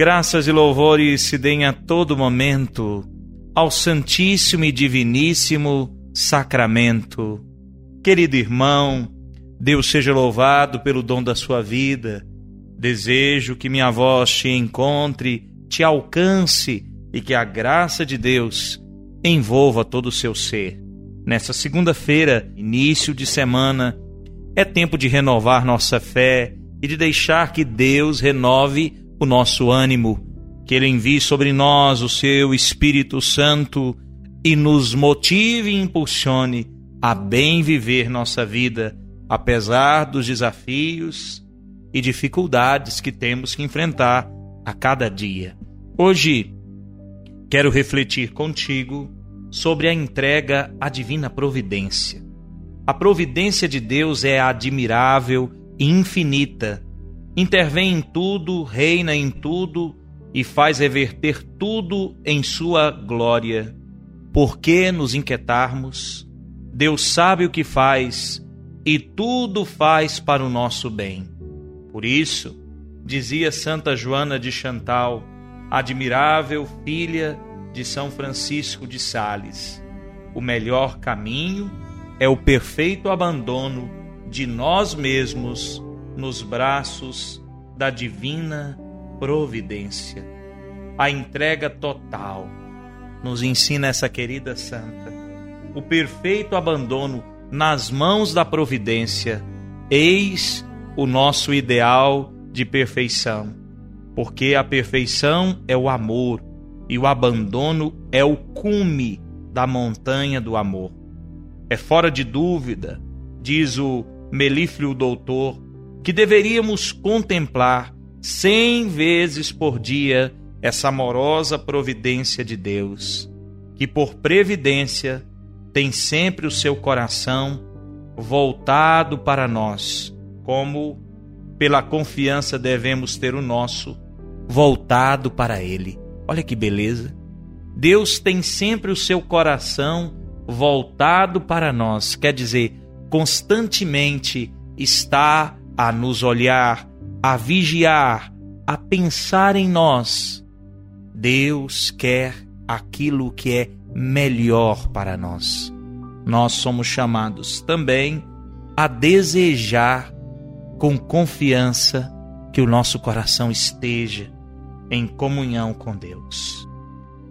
Graças e louvores se deem a todo momento ao Santíssimo e Diviníssimo Sacramento. Querido irmão, Deus seja louvado pelo dom da sua vida. Desejo que minha voz te encontre, te alcance e que a graça de Deus envolva todo o seu ser. Nessa segunda-feira, início de semana, é tempo de renovar nossa fé e de deixar que Deus renove o nosso ânimo, que Ele envie sobre nós o seu Espírito Santo e nos motive e impulsione a bem viver nossa vida, apesar dos desafios e dificuldades que temos que enfrentar a cada dia. Hoje, quero refletir contigo sobre a entrega à divina providência. A providência de Deus é admirável e infinita intervém em tudo, reina em tudo e faz reverter tudo em sua glória. Por que nos inquietarmos? Deus sabe o que faz e tudo faz para o nosso bem. Por isso, dizia Santa Joana de Chantal, admirável filha de São Francisco de Sales, o melhor caminho é o perfeito abandono de nós mesmos nos braços da divina providência. A entrega total nos ensina essa querida santa. O perfeito abandono nas mãos da providência. Eis o nosso ideal de perfeição, porque a perfeição é o amor e o abandono é o cume da montanha do amor. É fora de dúvida, diz o melífluo doutor que deveríamos contemplar cem vezes por dia essa amorosa providência de Deus, que por previdência tem sempre o seu coração voltado para nós, como pela confiança devemos ter o nosso voltado para Ele. Olha que beleza! Deus tem sempre o seu coração voltado para nós, quer dizer, constantemente está a nos olhar, a vigiar, a pensar em nós. Deus quer aquilo que é melhor para nós. Nós somos chamados também a desejar com confiança que o nosso coração esteja em comunhão com Deus.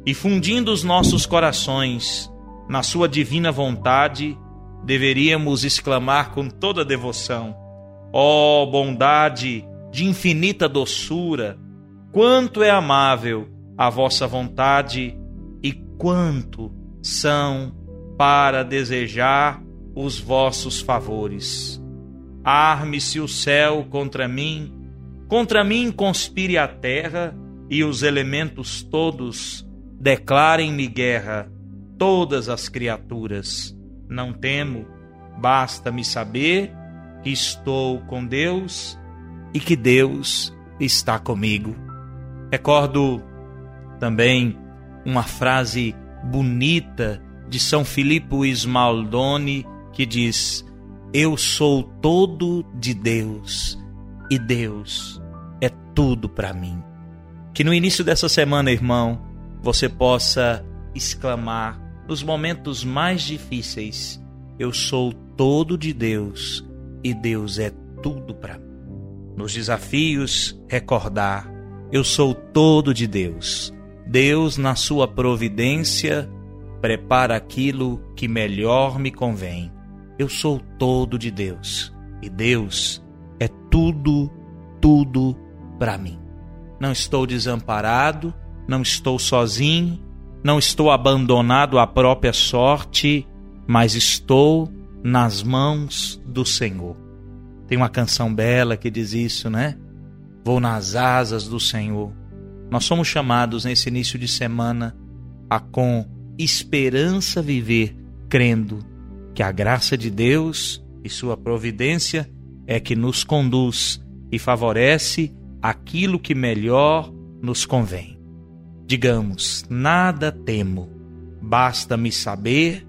E fundindo os nossos corações na Sua divina vontade, deveríamos exclamar com toda devoção: Ó oh, bondade de infinita doçura, quanto é amável a vossa vontade e quanto são para desejar os vossos favores. Arme-se o céu contra mim, contra mim conspire a terra e os elementos todos declarem-me guerra, todas as criaturas. Não temo, basta-me saber que estou com Deus e que Deus está comigo. Recordo também uma frase bonita de São Filippo Ismaldoni que diz: Eu sou todo de Deus e Deus é tudo para mim. Que no início dessa semana, irmão, você possa exclamar nos momentos mais difíceis: Eu sou todo de Deus e Deus é tudo para mim. Nos desafios, recordar: eu sou todo de Deus. Deus, na sua providência, prepara aquilo que melhor me convém. Eu sou todo de Deus e Deus é tudo, tudo para mim. Não estou desamparado, não estou sozinho, não estou abandonado à própria sorte, mas estou nas mãos do Senhor. Tem uma canção bela que diz isso, né? Vou nas asas do Senhor. Nós somos chamados nesse início de semana a com esperança viver, crendo que a graça de Deus e sua providência é que nos conduz e favorece aquilo que melhor nos convém. Digamos: nada temo, basta-me saber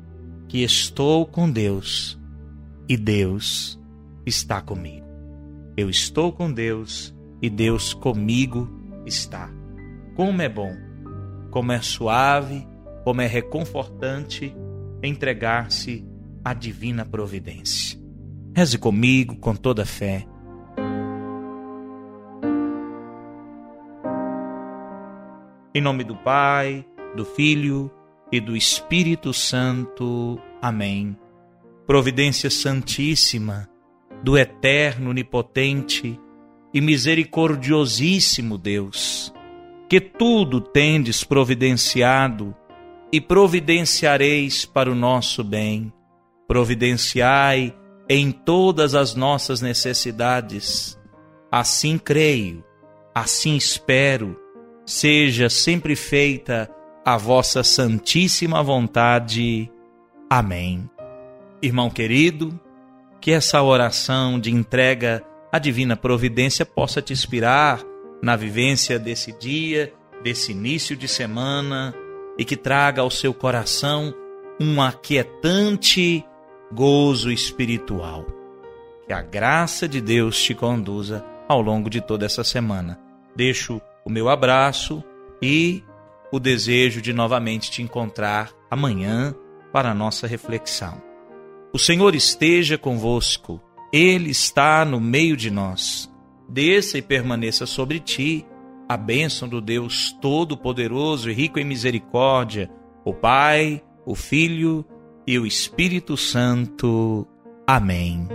que estou com Deus e Deus está comigo. Eu estou com Deus e Deus comigo está. Como é bom, como é suave, como é reconfortante entregar-se à divina providência. Reze comigo com toda fé. Em nome do Pai, do Filho e do Espírito Santo. Amém. Providência Santíssima, do Eterno, Onipotente e Misericordiosíssimo Deus, que tudo tendes providenciado e providenciareis para o nosso bem. Providenciai em todas as nossas necessidades. Assim creio, assim espero, seja sempre feita a vossa santíssima vontade. Amém. Irmão querido, que essa oração de entrega à divina providência possa te inspirar na vivência desse dia, desse início de semana e que traga ao seu coração um aquietante gozo espiritual. Que a graça de Deus te conduza ao longo de toda essa semana. Deixo o meu abraço e o desejo de novamente te encontrar amanhã para a nossa reflexão. O Senhor esteja convosco, Ele está no meio de nós. Desça e permaneça sobre ti a bênção do Deus Todo-Poderoso e rico em misericórdia, o Pai, o Filho e o Espírito Santo. Amém.